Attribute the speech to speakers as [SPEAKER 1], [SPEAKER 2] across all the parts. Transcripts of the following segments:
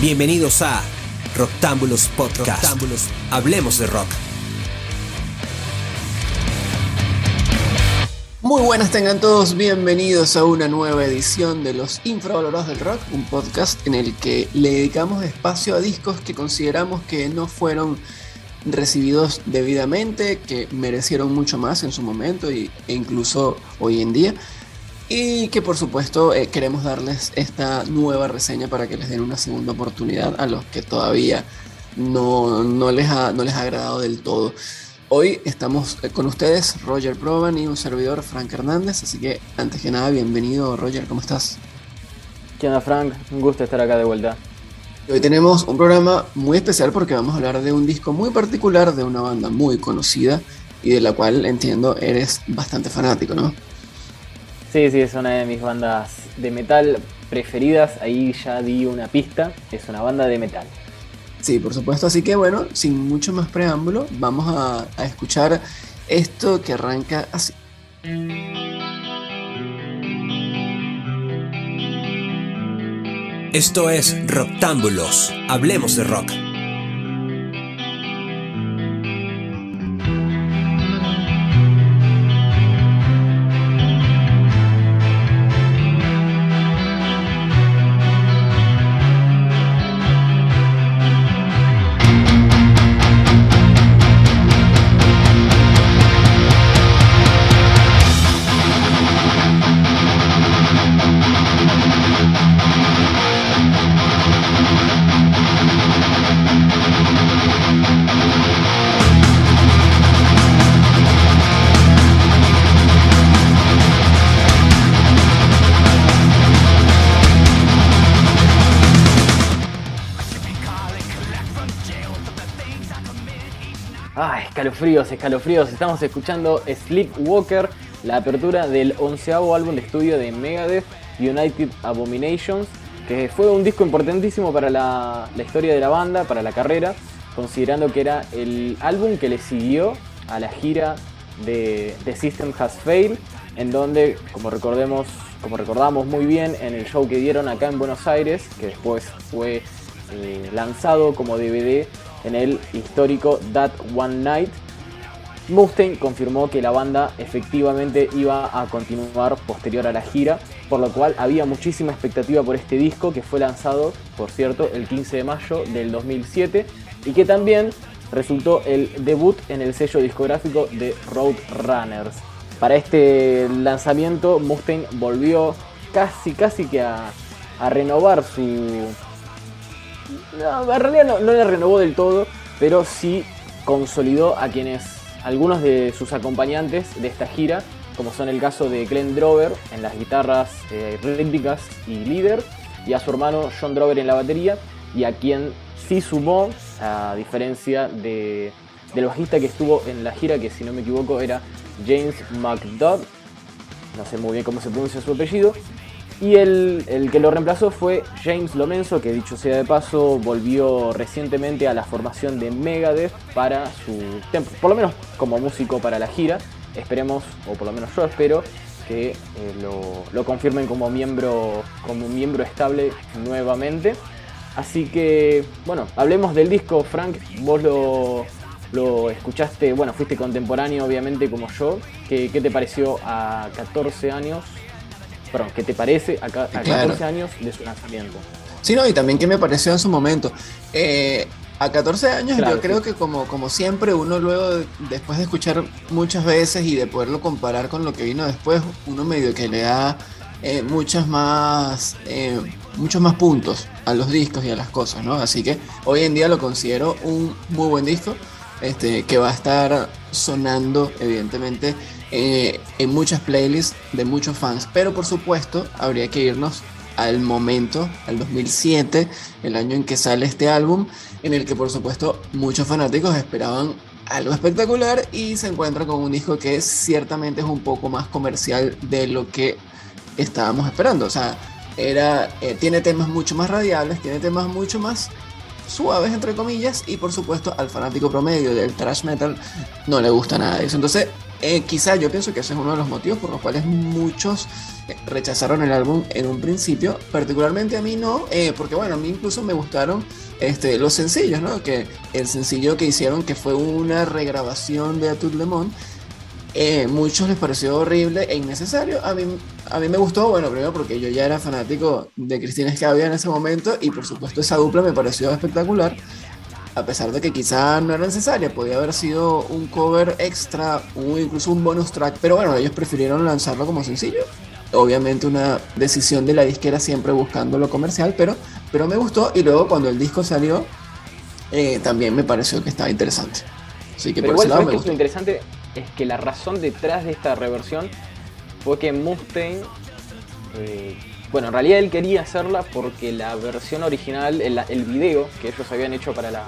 [SPEAKER 1] Bienvenidos a Roctámbulos Podcast. Hablemos de rock.
[SPEAKER 2] Muy buenas tengan todos, bienvenidos a una nueva edición de Los Infravalorados del Rock, un podcast en el que le dedicamos espacio a discos que consideramos que no fueron recibidos debidamente, que merecieron mucho más en su momento e incluso hoy en día. Y que por supuesto eh, queremos darles esta nueva reseña para que les den una segunda oportunidad a los que todavía no, no, les, ha, no les ha agradado del todo. Hoy estamos eh, con ustedes, Roger Proban y un servidor, Frank Hernández. Así que antes que nada, bienvenido Roger, ¿cómo estás?
[SPEAKER 3] ¿Qué onda Frank? Un gusto estar acá de vuelta.
[SPEAKER 2] Hoy tenemos un programa muy especial porque vamos a hablar de un disco muy particular de una banda muy conocida y de la cual entiendo eres bastante fanático, ¿no?
[SPEAKER 3] Sí, sí, es una de mis bandas de metal preferidas. Ahí ya di una pista. Es una banda de metal.
[SPEAKER 2] Sí, por supuesto. Así que bueno, sin mucho más preámbulo, vamos a, a escuchar esto que arranca así.
[SPEAKER 1] Esto es Roctámbulos. Hablemos de rock.
[SPEAKER 3] Escalofríos, escalofríos. Estamos escuchando Sleepwalker, la apertura del onceavo álbum de estudio de Megadeth, United Abominations, que fue un disco importantísimo para la, historia de la banda, para la carrera, considerando que era el álbum que le siguió a la gira de The System Has Failed, en donde, como recordemos, como recordamos muy bien en el show que dieron acá en Buenos Aires, que después fue eh, lanzado como DVD en el histórico That One Night, Mustaine confirmó que la banda efectivamente iba a continuar posterior a la gira, por lo cual había muchísima expectativa por este disco que fue lanzado, por cierto, el 15 de mayo del 2007 y que también resultó el debut en el sello discográfico de Roadrunners. Para este lanzamiento Mustaine volvió casi casi que a, renovar su... No, en realidad no, le renovó del todo, pero sí consolidó a quienes algunos de sus acompañantes de esta gira, como son el caso de Glenn Drover en las guitarras eh, rítmicas y líder, y a su hermano John Drover en la batería, y a quien sí sumó, a diferencia de, del bajista que estuvo en la gira, que si no me equivoco era James McDodd, no sé muy bien cómo se pronuncia su apellido, y el, que lo reemplazó fue James Lomenzo, que dicho sea de paso, volvió recientemente a la formación de Megadeth para su tiempo, por lo menos como músico para la gira. Esperemos, o por lo menos yo espero, que eh, lo, confirmen como miembro, como miembro estable nuevamente. Así que, bueno, hablemos del disco, Frank. Vos lo, lo escuchaste, bueno, fuiste contemporáneo obviamente como yo. ¿Qué, ¿Qué, te pareció a 14 años perdón, ¿qué te parece a, 14 años de su lanzamiento?
[SPEAKER 2] Sí, no, y también qué me pareció en su momento. Eh, a 14 años yo creo que como, como siempre uno luego, después de escuchar muchas veces y de poderlo comparar con lo que vino después, uno medio que le da eh, muchas más, eh, muchos más puntos a los discos y a las cosas, ¿no? Así que hoy en día lo considero un muy buen disco, este, que va a estar sonando evidentemente eh, en muchas playlists de muchos fans. Pero por supuesto, habría que irnos al momento, al 2007, el año en que sale este álbum, en el que por supuesto muchos fanáticos esperaban algo espectacular y se encuentra con un disco que ciertamente es un poco más comercial de lo que estábamos esperando. O sea, era, eh, tiene temas mucho más radiales, tiene temas mucho más suaves, entre comillas, y por supuesto al fanático promedio del thrash metal no le gusta nada de eso. Entonces, Eh, quizá yo pienso que ese es uno de los motivos por los cuales muchos eh, rechazaron el álbum en un principio, particularmente a mí no, eh, porque bueno, a mí incluso me gustaron este, los sencillos, ¿no? Que el sencillo que hicieron, que fue una regrabación de A Tout Le Monde, eh, muchos les pareció horrible e innecesario. A mí, a mí me gustó, bueno, primero porque yo ya era fanático de Cristina Escabia en ese momento y por supuesto esa dupla me pareció espectacular a pesar de que quizá no era necesaria, podía haber sido un cover extra o incluso un bonus track, pero bueno, ellos prefirieron lanzarlo como sencillo. Obviamente una decisión de la disquera siempre buscando lo comercial, pero, pero me gustó y luego cuando el disco salió eh, también me pareció que estaba interesante.
[SPEAKER 3] Así que por igual, ese lado lo interesante es que la razón detrás de esta reversión fue que Mustaine eh, bueno, en realidad él quería hacerla porque la versión original, el, el video que ellos habían hecho para la,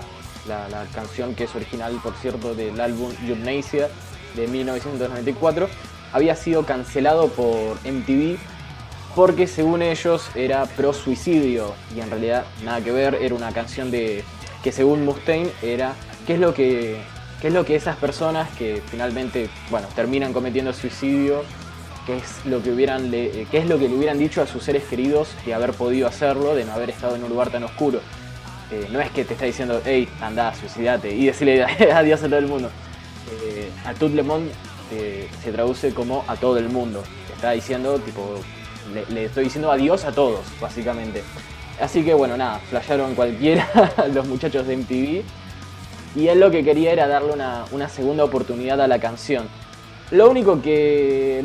[SPEAKER 3] la, canción que es original, por cierto, del álbum Gymnasia de 1994, había sido cancelado por MTV porque según ellos era pro suicidio y en realidad nada que ver, era una canción de que según Mustaine era qué es lo que qué es lo que esas personas que finalmente, bueno, terminan cometiendo suicidio, qué es lo que hubieran qué es lo que le hubieran dicho a sus seres queridos de haber podido hacerlo, de no haber estado en un lugar tan oscuro. Eh, no es que te está diciendo, hey, anda, suicidate y decirle adiós a todo el mundo. Eh, a tout le monde eh, se traduce como a todo el mundo. Está diciendo, tipo, le, estoy diciendo adiós a todos, básicamente. Así que bueno, nada, flasharon cualquiera los muchachos de MTV. Y él lo que quería era darle una, segunda oportunidad a la canción. Lo único que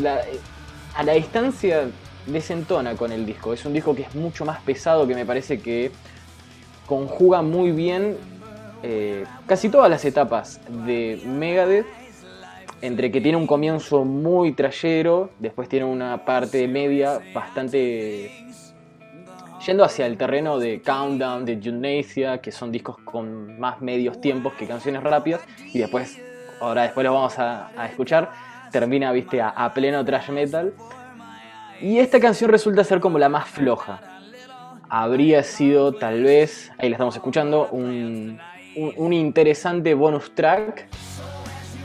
[SPEAKER 3] a la distancia desentona con el disco. Es un disco que es mucho más pesado que me parece que conjuga muy bien eh, casi todas las etapas de Megadeth, entre que tiene un comienzo muy trayero, después tiene una parte media bastante yendo hacia el terreno de Countdown, de Gymnasia, que son discos con más medios tiempos que canciones rápidas, y después, ahora después lo vamos a, escuchar, termina, viste, a, a pleno trash metal. Y esta canción resulta ser como la más floja habría sido tal vez, ahí la estamos escuchando, un, interesante bonus track,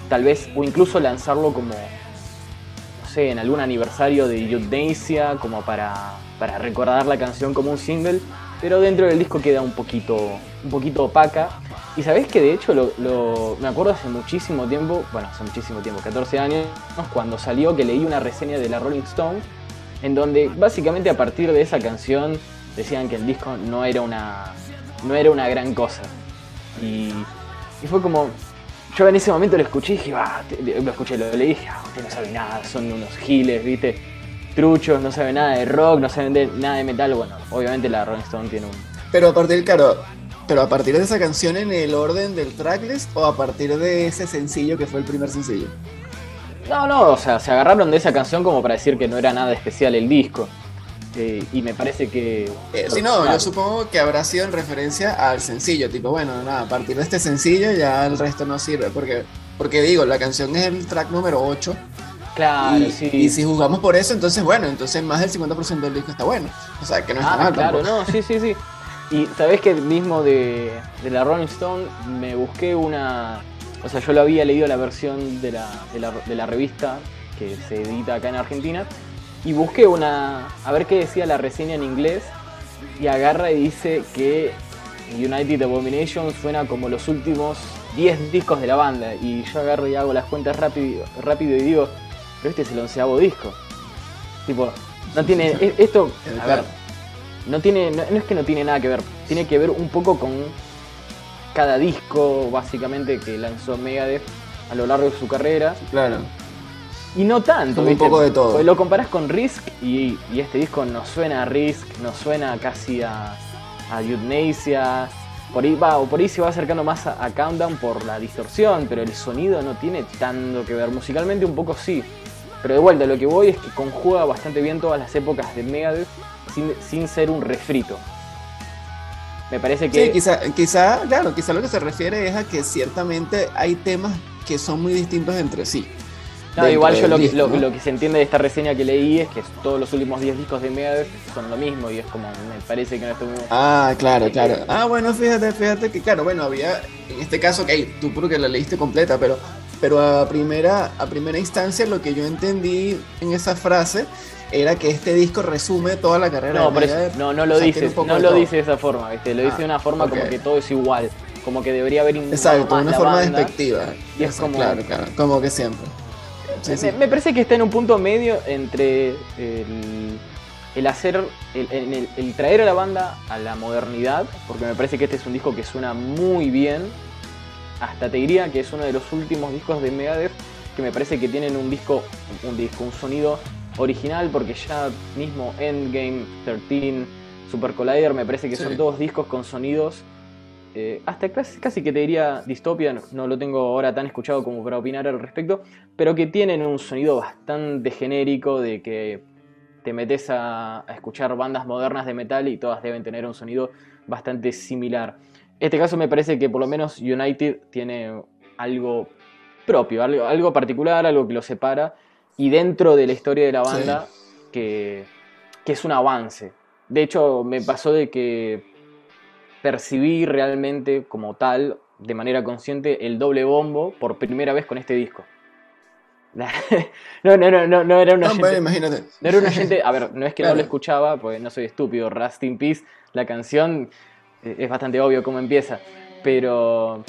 [SPEAKER 3] tal vez, o incluso lanzarlo como, no sé, en algún aniversario de Euthanasia, como para, para recordar la canción como un single, pero dentro del disco queda un poquito, un poquito opaca. Y sabés que de hecho lo, me acuerdo hace muchísimo tiempo, bueno, hace muchísimo tiempo, 14 años, cuando salió que leí una reseña de la Rolling Stone, en donde básicamente a partir de esa canción decían que el disco no era una, no era una gran cosa. Y, fue como, yo en ese momento lo escuché y dije, ah, lo escuché, lo leí y dije, ah, usted no sabe nada, son unos giles, viste, truchos, no sabe nada de rock, no sabe nada de metal. Bueno, obviamente la Rolling Stone tiene un...
[SPEAKER 2] Pero a partir, claro, pero a partir de esa canción en el orden del tracklist o a partir de ese sencillo que fue el primer sencillo.
[SPEAKER 3] No, no, o sea, se agarraron de esa canción como para decir que no era nada especial el disco. Eh, y me parece que.
[SPEAKER 2] Eh, sí, no, yo supongo que habrá sido en referencia al sencillo, tipo, bueno, nada, a partir de este sencillo ya el resto no sirve, porque, porque digo, la canción es el track número 8.
[SPEAKER 3] Claro,
[SPEAKER 2] y,
[SPEAKER 3] sí.
[SPEAKER 2] Y si jugamos por eso, entonces, bueno, entonces más del 50% del disco está bueno. O sea, que no está ah, mal.
[SPEAKER 3] Claro, no, sí, sí, sí. Y sabés que mismo de, de, la Rolling Stone me busqué una. O sea, yo lo había leído la versión de la, de la, de la revista que se edita acá en Argentina y busqué una. a ver qué decía la reseña en inglés. Y agarra y dice que United Abomination suena como los últimos 10 discos de la banda. Y yo agarro y hago las cuentas rápido, rápido y digo, pero este es el onceavo disco. Tipo, no tiene. E, esto. A ver. No tiene. No, es que no tiene nada que ver. Tiene que ver un poco con cada disco, básicamente, que lanzó Megadeth a lo largo de su carrera.
[SPEAKER 2] Claro.
[SPEAKER 3] Y no tanto.
[SPEAKER 2] un poco de todo.
[SPEAKER 3] Lo comparás con Risk y, este disco no suena a Risk, no suena casi a, a. Por ahí, va, o por ahí se va acercando más a, Countdown por la distorsión, pero el sonido no tiene tanto que ver. Musicalmente un poco sí. Pero de vuelta, lo que voy es que conjuga bastante bien todas las épocas de Megadeth sin, sin ser un refrito. Me parece que.
[SPEAKER 2] Sí, quizá, quizá, claro, quizá lo que se refiere es a que ciertamente hay temas que son muy distintos entre sí.
[SPEAKER 3] No, igual yo lo que, lo, que, se entiende de esta reseña que leí es que todos los últimos 10 discos de Megadeth son lo mismo y es como, me parece que no estuvo...
[SPEAKER 2] Ah, claro, claro. Ah, bueno, fíjate, fíjate que, claro, bueno, había, en este caso, ok, tú porque la leíste completa, pero pero a primera, a primera instancia lo que yo entendí en esa frase era que este disco resume toda la carrera
[SPEAKER 3] no, de No, no lo dice, no lo dice de esa forma, ¿viste? Lo dice de una ah, forma como que todo es igual, como que debería haber
[SPEAKER 2] Exacto, una forma despectiva. Y es como, claro, claro, como que siempre.
[SPEAKER 3] Me, parece que está en un punto medio entre el, el hacer, el, el, traer a la banda a la modernidad, porque me parece que este es un disco que suena muy bien. Hasta te diría que es uno de los últimos discos de Megadeth que me parece que tienen un disco, un disco, un sonido original, porque ya mismo Endgame, 13, Super Collider, me parece que son todos discos con sonidos. Eh, hasta casi, casi, que te diría distopia, no, lo tengo ahora tan escuchado como para opinar al respecto, pero que tienen un sonido bastante genérico de que te metes a, escuchar bandas modernas de metal y todas deben tener un sonido bastante similar. Este caso me parece que por lo menos United tiene algo propio, algo, algo particular, algo que lo separa y dentro de la historia de la banda que, es un avance. De hecho, me pasó de que percibí realmente como tal, de manera consciente, el doble bombo por primera vez con este disco. no, no, no, no, era una
[SPEAKER 2] no, gente, imagínate.
[SPEAKER 3] No era una gente, a ver, no es que no lo escuchaba, pues no soy estúpido, Rust in Peace, la canción eh, es bastante obvio cómo empieza, pero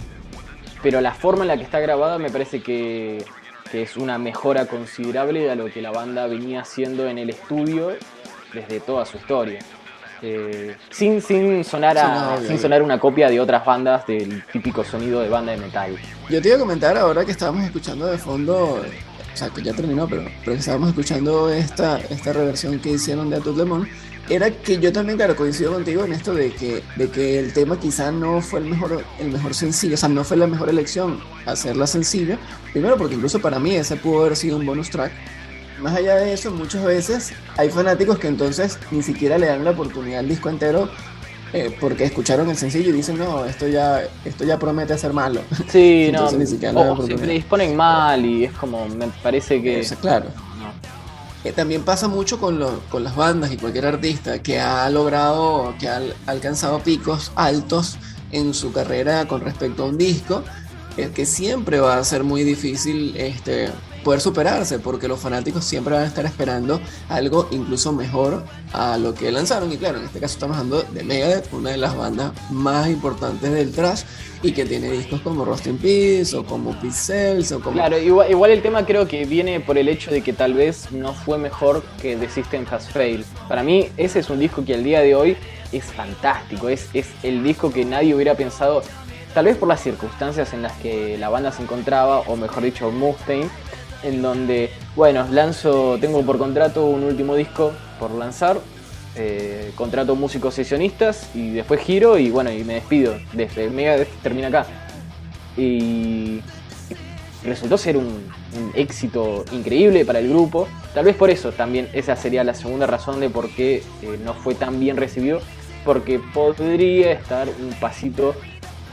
[SPEAKER 3] pero la forma en la que está grabada me parece que que es una mejora considerable a lo que la banda venía haciendo en el estudio desde toda su historia. Eh, sin, sin, sonar a, sin sonar una copia de otras bandas del típico sonido de banda de metal.
[SPEAKER 2] Yo te iba a comentar ahora que estábamos escuchando de fondo, o sea, que ya terminó, pero, pero estábamos escuchando esta, esta reversión que hicieron de Atout Lemon era que yo también, claro, coincido contigo en esto de que, de que el tema quizá no fue el mejor, el mejor sencillo, o sea, no fue la mejor elección hacerla sencilla. Primero porque incluso para mí ese pudo haber sido un bonus track. Más allá de eso, muchas veces hay fanáticos que entonces ni siquiera le dan la oportunidad al disco entero eh, porque escucharon el sencillo y dicen, no, esto ya, esto ya promete ser malo.
[SPEAKER 3] Sí, no, ni siquiera o se predisponen mal y es como, me parece que...
[SPEAKER 2] claro. También pasa mucho con, las bandas y cualquier artista que ha logrado, que ha alcanzado picos altos en su carrera con respecto a un disco, es que siempre va a ser muy difícil este, poder superarse, porque los fanáticos siempre van a estar esperando algo incluso mejor a lo que lanzaron. Y claro, en este caso estamos hablando de Megadeth, una de las bandas más importantes del thrash y que tiene discos como Rust in Peace o como Pixels o como...
[SPEAKER 3] Claro, igual, el tema creo que viene por el hecho de que tal vez no fue mejor que The System Has Failed. Para mí ese es un disco que al día de hoy es fantástico, es, es el disco que nadie hubiera pensado, tal vez por las circunstancias en las que la banda se encontraba, o mejor dicho Mustaine, en donde, bueno, lanzo, tengo por contrato un último disco por lanzar, eh, contrato músicos sesionistas y después giro y bueno, y me despido. Desde Mega termina acá. Y resultó ser un, éxito increíble para el grupo. Tal vez por eso también esa sería la segunda razón de por qué eh, no fue tan bien recibido. Porque podría estar un pasito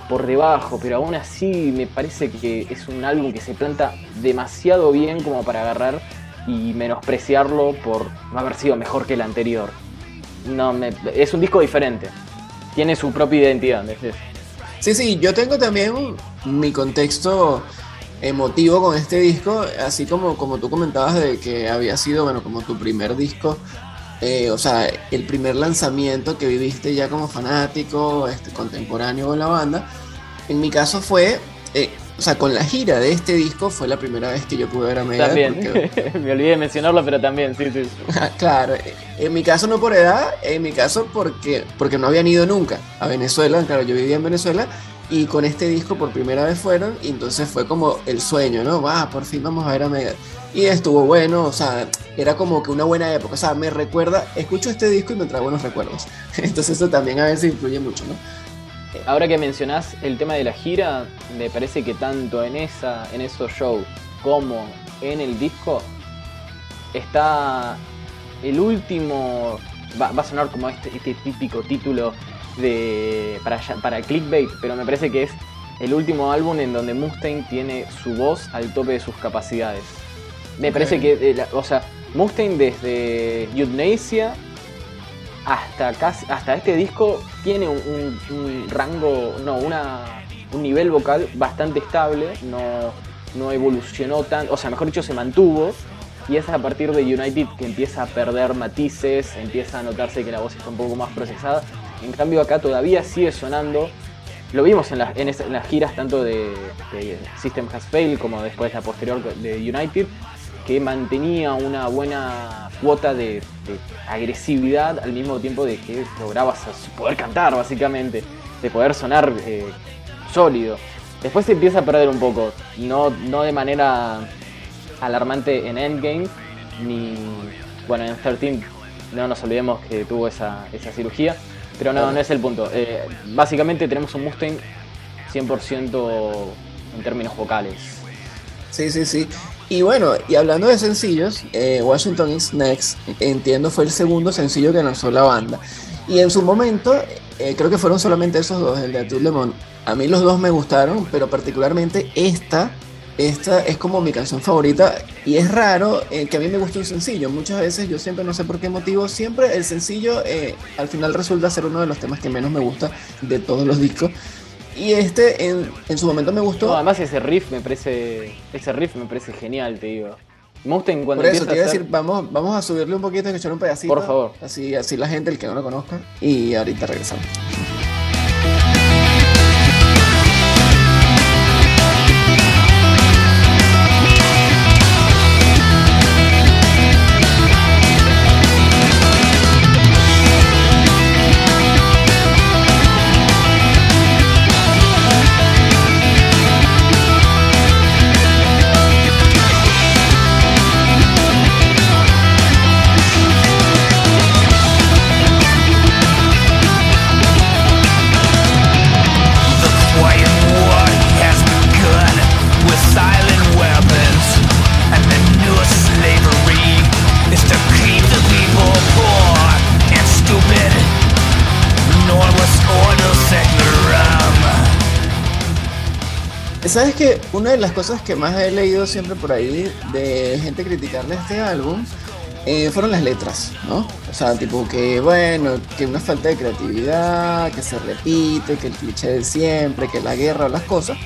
[SPEAKER 3] por debajo, pero aún así me parece que es un álbum que se planta demasiado bien como para agarrar y menospreciarlo por no haber sido mejor que el anterior no es un disco diferente. Tiene su propia identidad.
[SPEAKER 2] Sí, sí, yo tengo también mi contexto emotivo con este disco, así como, como tú comentabas de que había sido, bueno, como tu primer disco, eh, o sea, el primer lanzamiento que viviste ya como fanático, este, contemporáneo con la banda. En mi caso fue eh, o sea, con la gira de este disco fue la primera vez que yo pude ver a Megadeth.
[SPEAKER 3] También, me olvidé de mencionarlo, pero también, sí, sí.
[SPEAKER 2] claro, en mi caso no por edad, en mi caso porque, porque no habían ido nunca a Venezuela, claro, yo vivía en Venezuela y con este disco por primera vez fueron y entonces fue como el sueño, ¿no? Va, por fin vamos a ver a Megadeth. Y estuvo bueno, o sea, era como que una buena época, o sea, me recuerda, escucho este disco y me trae buenos recuerdos. Entonces eso también a veces influye mucho, ¿no?
[SPEAKER 3] Ahora que mencionás el tema de la gira, me parece que tanto en, esa, en esos shows como en el disco está el último, va, a sonar como este, este, típico título de, para, para clickbait, pero me parece que es el último álbum en donde Mustaine tiene su voz al tope de sus capacidades. Me parece que, eh, o sea, Mustaine desde Euthanasia hasta casi, hasta este disco tiene un, rango, no, una, un nivel vocal bastante estable, no, no evolucionó tan, o sea, mejor dicho, se mantuvo. Y es a partir de United que empieza a perder matices, empieza a notarse que la voz está un poco más procesada. En cambio acá todavía sigue sonando. Lo vimos en, en, las giras tanto de, System Has Failed como después la posterior de United, que mantenía una buena cuota de, agresividad al mismo tiempo de que lograbas poder cantar básicamente, de poder sonar eh, sólido. Después se empieza a perder un poco, no, no de manera alarmante en Endgame, ni bueno en 13 no nos olvidemos que tuvo esa, cirugía, pero no, no es el punto. Eh, básicamente tenemos un Mustang 100% en términos vocales.
[SPEAKER 2] Sí, sí, sí. Y bueno, y hablando de sencillos, eh, Washington is Next, entiendo, fue el segundo sencillo que lanzó la banda. Y en su momento, eh, creo que fueron solamente esos dos, el de Atul Lemon. A mí los dos me gustaron, pero particularmente esta, esta es como mi canción favorita. Y es raro eh, que a mí me guste un sencillo. Muchas veces, yo siempre no sé por qué motivo, siempre el sencillo al final resulta ser uno de los temas que menos me gusta de todos los discos. Y este en, en, su momento me gustó.
[SPEAKER 3] además ese riff me parece. Ese riff me parece genial, te digo.
[SPEAKER 2] Mustang cuando Por eso te iba a decir, vamos, vamos a subirle un poquito, escuchar un pedacito.
[SPEAKER 3] Por favor.
[SPEAKER 2] Así, así la gente, el que no lo conozca. Y ahorita regresamos. ¿Sabes que Una de las cosas que más he leído siempre por ahí de gente criticarle este álbum eh, fueron las letras, ¿no? O sea, tipo que, bueno, que una falta de creatividad, que se repite, que el cliché de siempre, que la guerra, las cosas.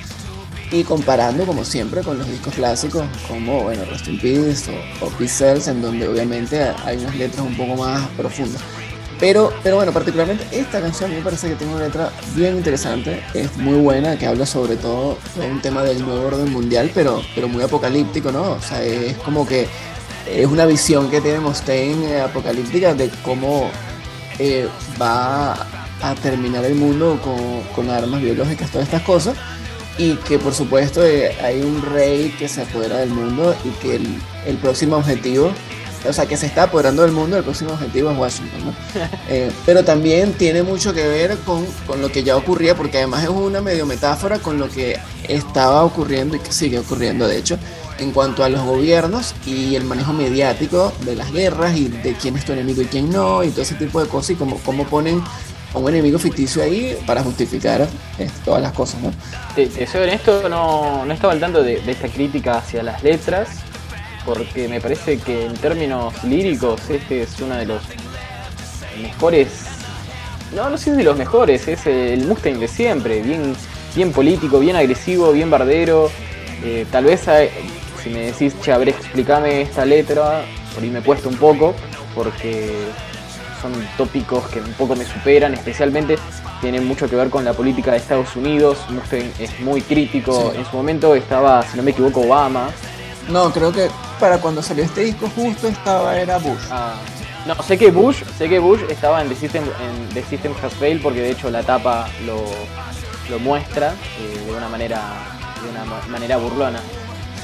[SPEAKER 2] Y comparando, como siempre, con los discos clásicos, como, bueno, Rest in Peace o, o en donde obviamente hay unas letras un poco más profundas. Pero, pero bueno, particularmente esta canción me parece que tiene una letra bien interesante, es muy buena, que habla sobre todo de un tema del nuevo orden mundial, pero, pero muy apocalíptico, ¿no? O sea, es como que es una visión que tiene Mustaine apocalíptica de cómo eh, va a terminar el mundo con, con, armas biológicas, todas estas cosas, y que por supuesto eh, hay un rey que se apodera del mundo y que el, el próximo objetivo o sea, que se está apoderando del mundo, el próximo objetivo es Washington, ¿no? Eh, pero también tiene mucho que ver con, con, lo que ya ocurría, porque además es una medio metáfora con lo que estaba ocurriendo y que sigue ocurriendo, de hecho, en cuanto a los gobiernos y el manejo mediático de las guerras y de quién es tu enemigo y quién no, y todo ese tipo de cosas, y cómo, cómo ponen a un enemigo ficticio ahí para justificar eh, todas las cosas, ¿no?
[SPEAKER 3] Te, soy honesto, no, no estaba al tanto de, de esta crítica hacia las letras porque me parece que en términos líricos este es uno de los mejores, no, no sé de los mejores, es el Mustang de siempre, bien, bien político, bien agresivo, bien bardero. Eh, tal vez si me decís, che, a ver, explícame esta letra, por ahí me cuesta un poco, porque son tópicos que un poco me superan, especialmente tienen mucho que ver con la política de Estados Unidos. Mustang es muy crítico. En su momento estaba, si no me equivoco, Obama.
[SPEAKER 2] No, creo que para cuando salió este disco justo estaba era Bush. Ah.
[SPEAKER 3] No, sé que Bush, sé que Bush estaba en The System, en The System Has Failed porque de hecho la tapa lo, lo muestra eh, de una manera de una manera burlona.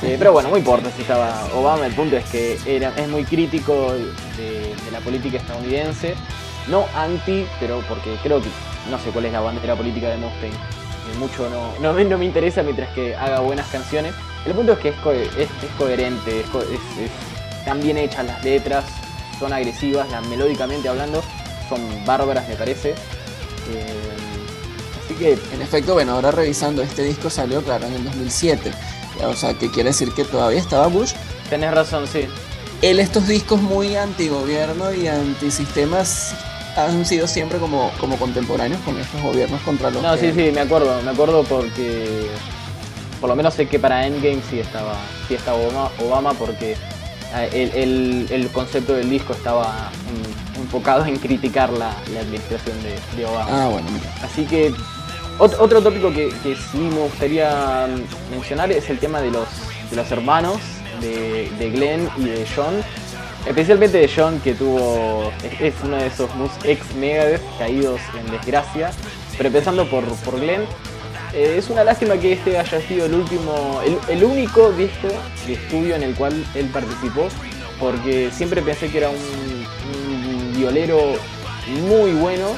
[SPEAKER 3] Eh, pero bueno, no importa si estaba Obama, el punto es que era, es muy crítico de, la política estadounidense. No anti, pero porque creo que no sé cuál es la bandera política de Mustang. Eh, mucho no, no, no me interesa mientras que haga buenas canciones. El punto es que es, coherente, están bien hechas las letras, son agresivas, melódicamente hablando, son bárbaras me parece. Eh,
[SPEAKER 2] así que... En efecto, bueno, ahora revisando, este disco salió, claro, en el 2007. O sea, que quiere decir que todavía estaba Bush.
[SPEAKER 3] Tenés razón, sí.
[SPEAKER 2] Él estos discos muy antigobierno y antisistemas han sido siempre como, como contemporáneos con estos gobiernos contra los...
[SPEAKER 3] No, sí, sí, me acuerdo, me acuerdo porque por lo menos sé que para Endgame sí estaba, sí estaba Obama, porque eh, el, concepto del disco estaba enfocado en criticar la, administración de, Obama.
[SPEAKER 2] Ah, bueno,
[SPEAKER 3] Así que otro, tópico que, sí me gustaría mencionar es el tema de los, de los hermanos de, de Glenn y de John Especialmente de John, que tuvo. es uno de esos ex Megadeth caídos en desgracia. Pero empezando por, por Glenn, eh, es una lástima que este haya sido el último. El, único disco de estudio en el cual él participó. Porque siempre pensé que era un, violero muy bueno.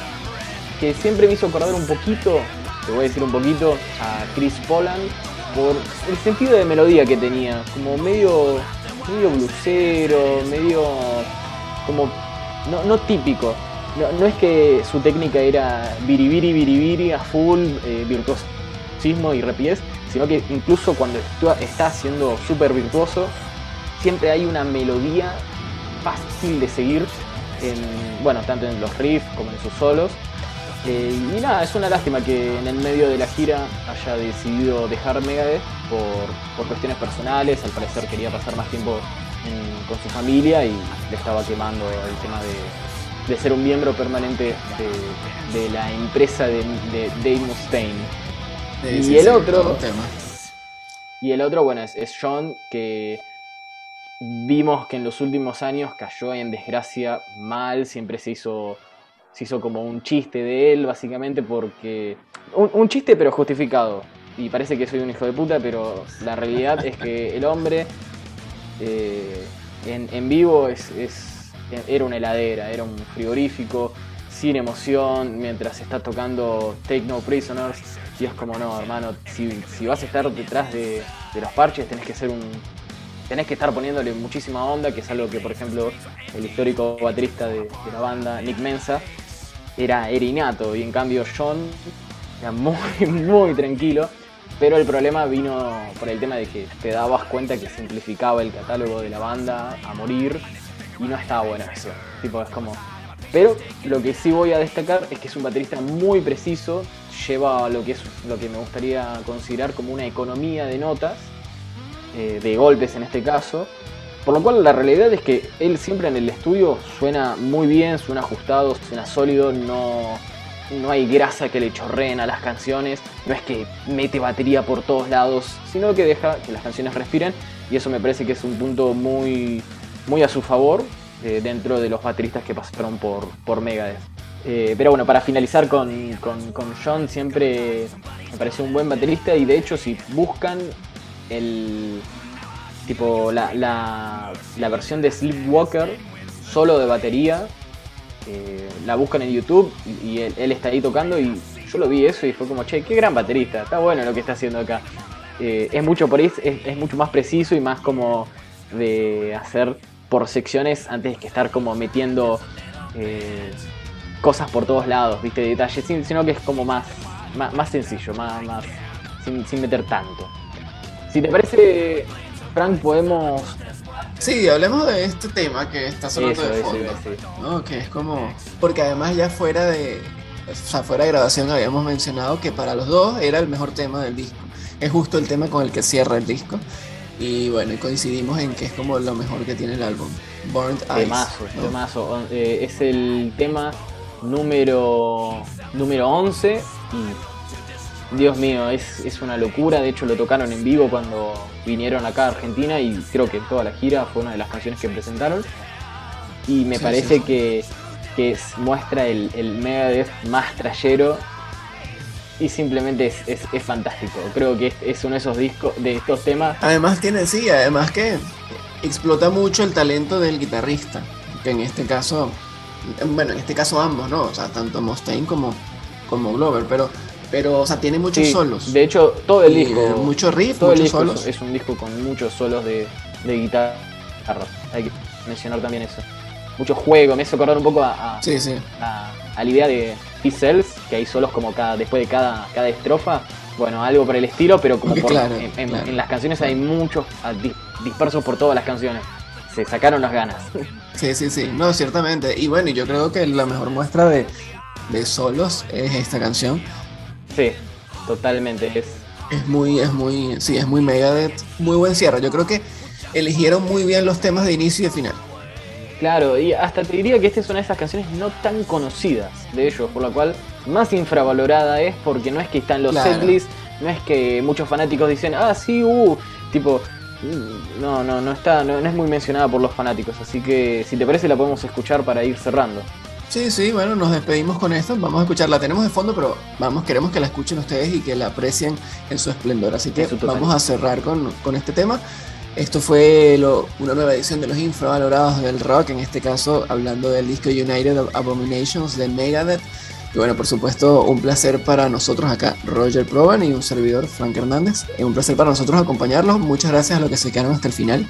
[SPEAKER 3] Que siempre me hizo acordar un poquito, te voy a decir un poquito, a Chris Poland. Por el sentido de melodía que tenía. Como medio medio blusero, medio como no, típico. No, es que su técnica era biribiri, biribiri, a full, eh, virtuosismo y rapidez, sino que incluso cuando está siendo súper virtuoso, siempre hay una melodía fácil de seguir, en, bueno, tanto en los riffs como en sus solos. Eh, y nada, es una lástima que en el medio de la gira haya decidido dejar Megadeth por, cuestiones personales. Al parecer quería pasar más tiempo con su familia y le estaba quemando el tema de, ser un miembro permanente de, la empresa de, Dave Mustaine. Y el otro. Y el otro, bueno, es, es John, que vimos que en los últimos años cayó en desgracia mal, siempre se hizo se hizo como un chiste de él, básicamente, porque. Un, chiste, pero justificado. Y parece que soy un hijo de puta, pero la realidad es que el hombre eh, en, vivo es, era una heladera, era un frigorífico, sin emoción, mientras está tocando Take No Prisoners. Y es como, no, hermano, si, vas a estar detrás de, los parches, tenés que ser un, tenés que estar poniéndole muchísima onda, que es algo que, por ejemplo, el histórico baterista de, la banda, Nick Mensa, era, era innato. Y en cambio John era muy, muy tranquilo. Pero el problema vino por el tema de que te dabas cuenta que simplificaba el catálogo de la banda a morir. Y no estaba bueno eso. Tipo, es como... Pero lo que sí voy a destacar es que es un baterista muy preciso, lleva lo que es lo que me gustaría considerar como una economía de notas, eh, de golpes en este caso, por lo cual la realidad es que él siempre en el estudio suena muy bien, suena ajustado, suena sólido, no, no hay grasa que le chorreen a las canciones, no es que mete batería por todos lados, sino que deja que las canciones respiren y eso me parece que es un punto muy, muy a su favor eh, dentro de los bateristas que pasaron por, por Megadeth. Eh, pero bueno, para finalizar con, con, con John, siempre me parece un buen baterista y de hecho si buscan el, tipo la, la, versión de Sleepwalker solo de batería. Eh, la buscan en YouTube y, él, está ahí tocando y yo lo vi eso y fue como, che, qué gran baterista, está bueno lo que está haciendo acá. Es mucho por es, es, mucho más preciso y más como de hacer por secciones antes que estar como metiendo eh, cosas por todos lados, viste, detalles, sino que es como más, más, sencillo, más, más sin, sin meter tanto. Si te parece, Frank, podemos.
[SPEAKER 2] Sí, hablemos de este tema que está sonando de fondo. Que es como. Porque además, ya fuera de. O sea, fuera de grabación habíamos mencionado que para los dos era el mejor tema del disco. Es justo el tema con el que cierra el disco. Y bueno, coincidimos en que es como lo mejor que tiene el álbum. Burnt Eyes.
[SPEAKER 3] Temazo, temazo. Eh, es el tema número, número 11 y Dios mío, es, una locura. De hecho, lo tocaron en vivo cuando vinieron acá a Argentina y creo que en toda la gira fue una de las canciones que presentaron. Y me parece Que, muestra el, el Megadeth más trayero y simplemente es, fantástico. Creo que es, uno de esos discos, de estos temas.
[SPEAKER 2] Además tiene, sí, además que explota mucho el talento del guitarrista, que en este caso, bueno, en este caso ambos, ¿no? O sea, tanto Mustaine como, como Glover, pero pero, o sea, tiene muchos solos.
[SPEAKER 3] De hecho, todo el disco.
[SPEAKER 2] muchos riffs,
[SPEAKER 3] todo
[SPEAKER 2] muchos
[SPEAKER 3] solos. Es un disco con muchos solos de, de guitarra. Hay que mencionar también eso. Mucho juego, me hizo acordar un poco a,
[SPEAKER 2] sí, sí.
[SPEAKER 3] a, la idea de P-Cells, que hay solos como cada, después de cada, cada estrofa. Bueno, algo por el estilo, pero como por, en, las canciones hay muchos dispersos por todas las canciones. Se sacaron las ganas.
[SPEAKER 2] Sí, sí, sí. No, ciertamente. Y bueno, yo creo que la mejor muestra de, de solos es esta canción
[SPEAKER 3] Sí, totalmente. Es,
[SPEAKER 4] Es muy, es muy, sí, es muy Megadeth, muy buen cierre. Yo creo que eligieron muy bien los temas de inicio y de final.
[SPEAKER 3] Claro, y hasta te diría que esta es una de esas canciones no tan conocidas de ellos, por la cual más infravalorada es porque no es que está en los setlists, no es que muchos fanáticos dicen, ah, sí, uh, tipo, mm, no, no, no está, no, es muy mencionada por los fanáticos, así que si te parece la podemos escuchar para ir cerrando.
[SPEAKER 4] Sí, sí, bueno, nos despedimos con esto. Vamos a escucharla. Tenemos de fondo, pero vamos, queremos que la escuchen ustedes y que la aprecien en su esplendor. Así que vamos a cerrar con, con este tema. Esto fue una nueva edición de los infravalorados del rock, en este caso hablando del disco United Abominations de Megadeth. Y bueno, por supuesto, un placer para nosotros acá, Roger Proban y un servidor, Frank Hernández. Es un placer para nosotros acompañarlos. Muchas gracias a los que se quedaron hasta el final.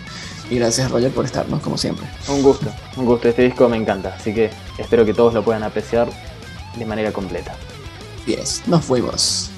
[SPEAKER 4] Y gracias, Roger, por estarnos, como siempre.
[SPEAKER 3] Un gusto, un gusto. Este disco me encanta, así que espero que todos lo puedan apreciar de manera completa.
[SPEAKER 4] Yes, nos fuimos.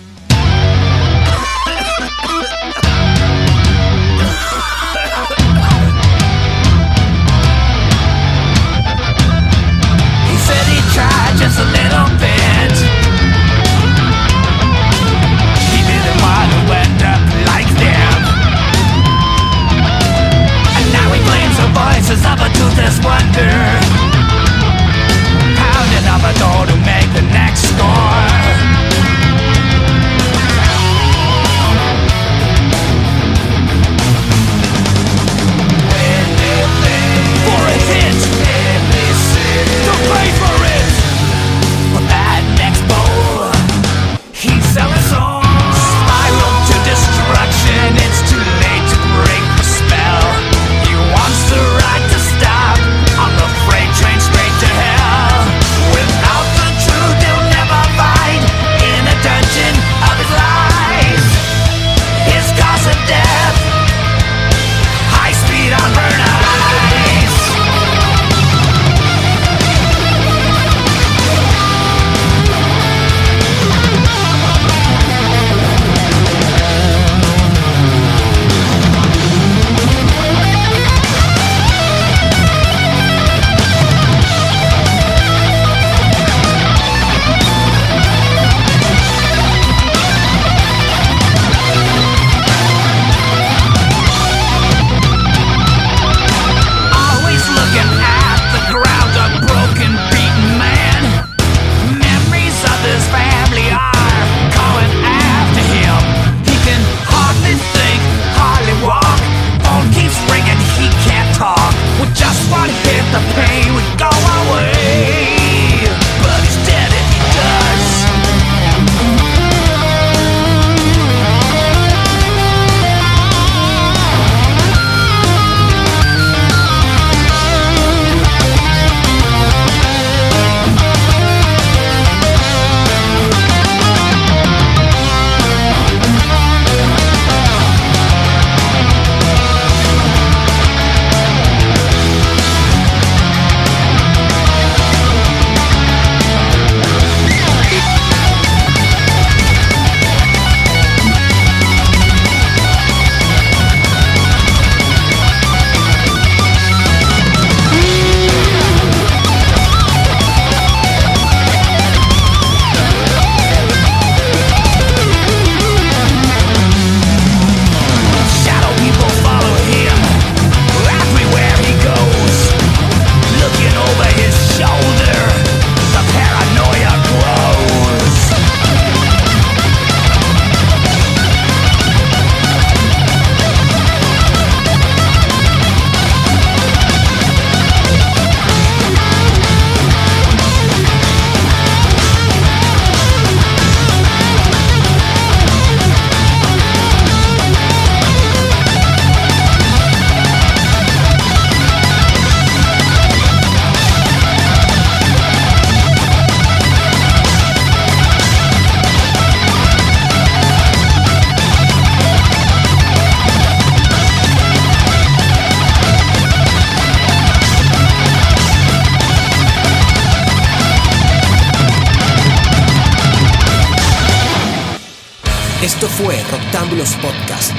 [SPEAKER 4] Podcast.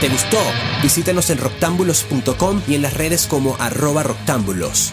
[SPEAKER 4] ¿Te gustó? Visítanos en roctámbulos.com y en las redes como arroba roctámbulos.